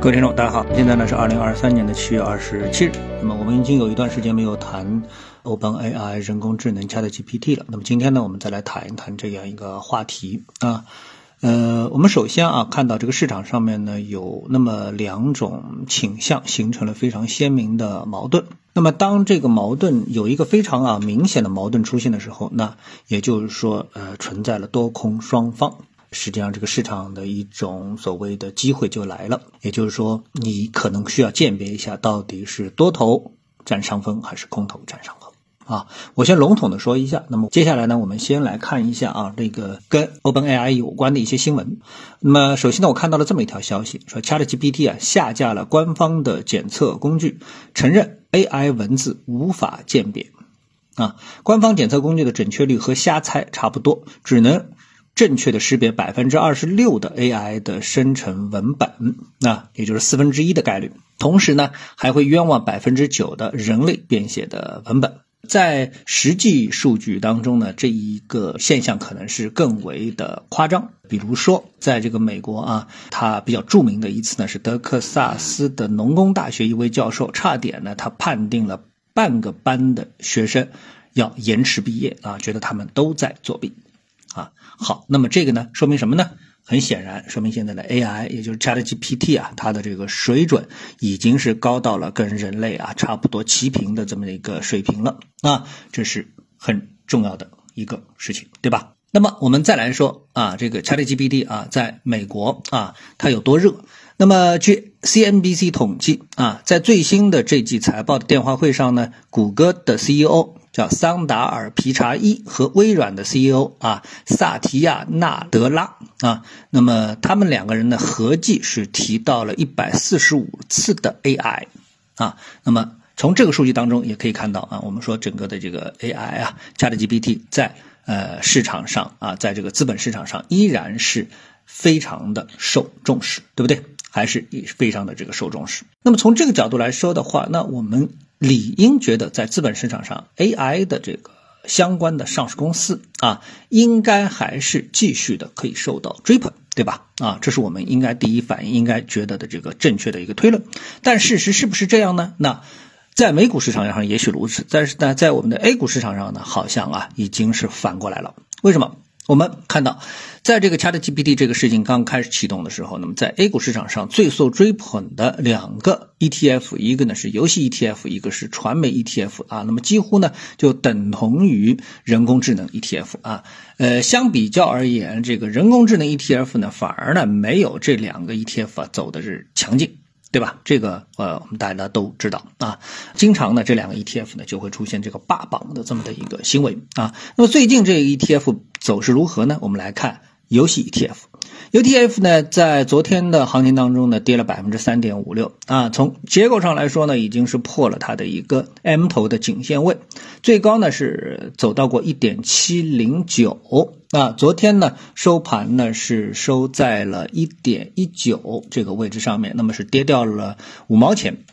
各位听众，大家好，现在呢是二零二三年的七月二十七日。那么我们已经有一段时间没有谈 Open AI 人工智能 ChatGPT 了。那么今天呢，我们再来谈一谈这样一个话题啊。呃，我们首先啊，看到这个市场上面呢有那么两种倾向，形成了非常鲜明的矛盾。那么当这个矛盾有一个非常啊明显的矛盾出现的时候，那也就是说呃存在了多空双方。实际上，这个市场的一种所谓的机会就来了，也就是说，你可能需要鉴别一下，到底是多头占上风还是空头占上风啊。我先笼统的说一下，那么接下来呢，我们先来看一下啊，这个跟 OpenAI 有关的一些新闻。那么首先呢，我看到了这么一条消息，说 ChatGPT 啊下架了官方的检测工具，承认 AI 文字无法鉴别啊，官方检测工具的准确率和瞎猜差不多，只能。正确的识别百分之二十六的 AI 的生成文本，那也就是四分之一的概率。同时呢，还会冤枉百分之九的人类编写的文本。在实际数据当中呢，这一个现象可能是更为的夸张。比如说，在这个美国啊，他比较著名的一次呢，是德克萨斯的农工大学一位教授，差点呢，他判定了半个班的学生要延迟毕业啊，觉得他们都在作弊。啊，好，那么这个呢，说明什么呢？很显然，说明现在的 AI，也就是 ChatGPT 啊，它的这个水准已经是高到了跟人类啊差不多齐平的这么一个水平了啊，这是很重要的一个事情，对吧？那么我们再来说啊，这个 ChatGPT 啊，在美国啊，它有多热？那么据 CNBC 统计啊，在最新的这季财报的电话会上呢，谷歌的 CEO。叫桑达尔皮查伊和微软的 CEO 啊萨提亚纳德拉啊，那么他们两个人呢合计是提到了一百四十五次的 AI 啊，那么从这个数据当中也可以看到啊，我们说整个的这个 AI 啊，ChatGPT 在呃市场上啊，在这个资本市场上依然是非常的受重视，对不对？还是非常的这个受重视。那么从这个角度来说的话，那我们。理应觉得，在资本市场上，AI 的这个相关的上市公司啊，应该还是继续的可以受到追捧，对吧？啊，这是我们应该第一反应应该觉得的这个正确的一个推论。但事实是不是这样呢？那在美股市场上也许如此，但是呢，在我们的 A 股市场上呢，好像啊已经是反过来了。为什么？我们看到，在这个 ChatGPT 这个事情刚开始启动的时候，那么在 A 股市场上最受追捧的两个 ETF，一个呢是游戏 ETF，一个是传媒 ETF 啊，那么几乎呢就等同于人工智能 ETF 啊。呃，相比较而言，这个人工智能 ETF 呢，反而呢没有这两个 ETF 啊走的是强劲。对吧？这个呃，我们大家都知道啊。经常呢，这两个 ETF 呢就会出现这个霸榜的这么的一个行为啊。那么最近这个 ETF 走势如何呢？我们来看游戏 ETF。UTF 呢，在昨天的行情当中呢，跌了百分之三点五六啊。从结构上来说呢，已经是破了它的一个 M 头的颈线位，最高呢是走到过一点七零九啊。昨天呢收盘呢是收在了一点一九这个位置上面，那么是跌掉了五毛钱，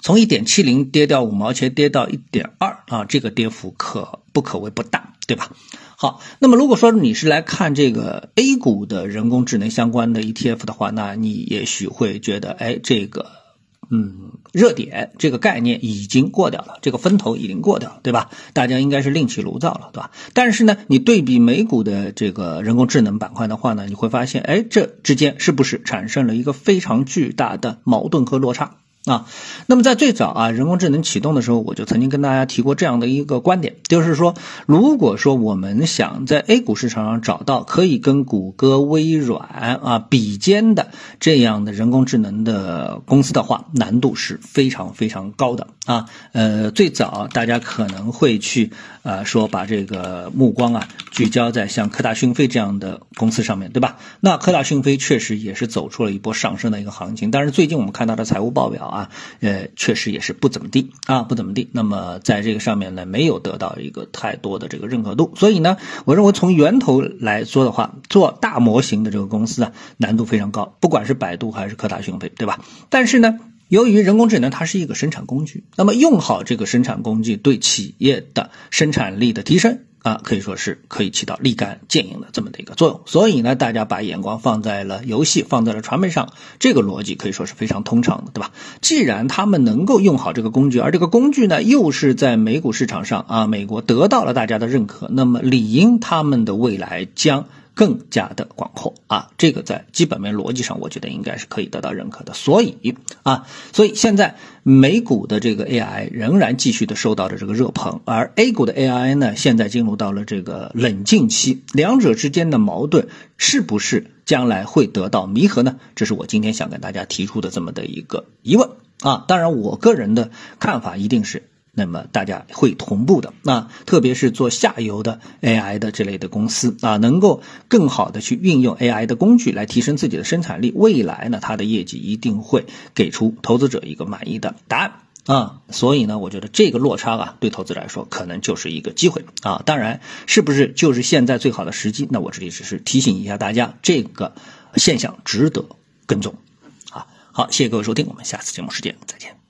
从一点七零跌掉五毛钱，跌到一点二啊，这个跌幅可不可谓不大，对吧？好，那么如果说你是来看这个 A 股的人工智能相关的 ETF 的话，那你也许会觉得，哎，这个，嗯，热点这个概念已经过掉了，这个风头已经过掉了，对吧？大家应该是另起炉灶了，对吧？但是呢，你对比美股的这个人工智能板块的话呢，你会发现，哎，这之间是不是产生了一个非常巨大的矛盾和落差？啊，那么在最早啊，人工智能启动的时候，我就曾经跟大家提过这样的一个观点，就是说，如果说我们想在 A 股市场上找到可以跟谷歌、微软啊比肩的这样的人工智能的公司的话，难度是非常非常高的啊。呃，最早大家可能会去呃说把这个目光啊聚焦在像科大讯飞这样的公司上面对吧？那科大讯飞确实也是走出了一波上升的一个行情，但是最近我们看到的财务报表。啊呃，确实也是不怎么地啊，不怎么地。那么在这个上面呢，没有得到一个太多的这个认可度。所以呢，我认为从源头来说的话，做大模型的这个公司啊，难度非常高，不管是百度还是科大讯飞，对吧？但是呢，由于人工智能它是一个生产工具，那么用好这个生产工具，对企业的生产力的提升啊，可以说是可以起到立竿见影的这么的一个作用。所以呢，大家把眼光放在了游戏，放在了传媒上，这个逻辑可以说是非常通畅的，对吧？既然他们能够用好这个工具，而这个工具呢又是在美股市场上啊，美国得到了大家的认可，那么理应他们的未来将。更加的广阔啊，这个在基本面逻辑上，我觉得应该是可以得到认可的。所以啊，所以现在美股的这个 AI 仍然继续的受到了这个热捧，而 A 股的 AI 呢，现在进入到了这个冷静期，两者之间的矛盾是不是将来会得到弥合呢？这是我今天想跟大家提出的这么的一个疑问啊。当然，我个人的看法一定是。那么大家会同步的，那特别是做下游的 AI 的这类的公司啊，能够更好的去运用 AI 的工具来提升自己的生产力，未来呢，它的业绩一定会给出投资者一个满意的答案啊。所以呢，我觉得这个落差啊，对投资者来说可能就是一个机会啊。当然，是不是就是现在最好的时机？那我这里只是提醒一下大家，这个现象值得跟踪啊。好，谢谢各位收听，我们下次节目时间再见。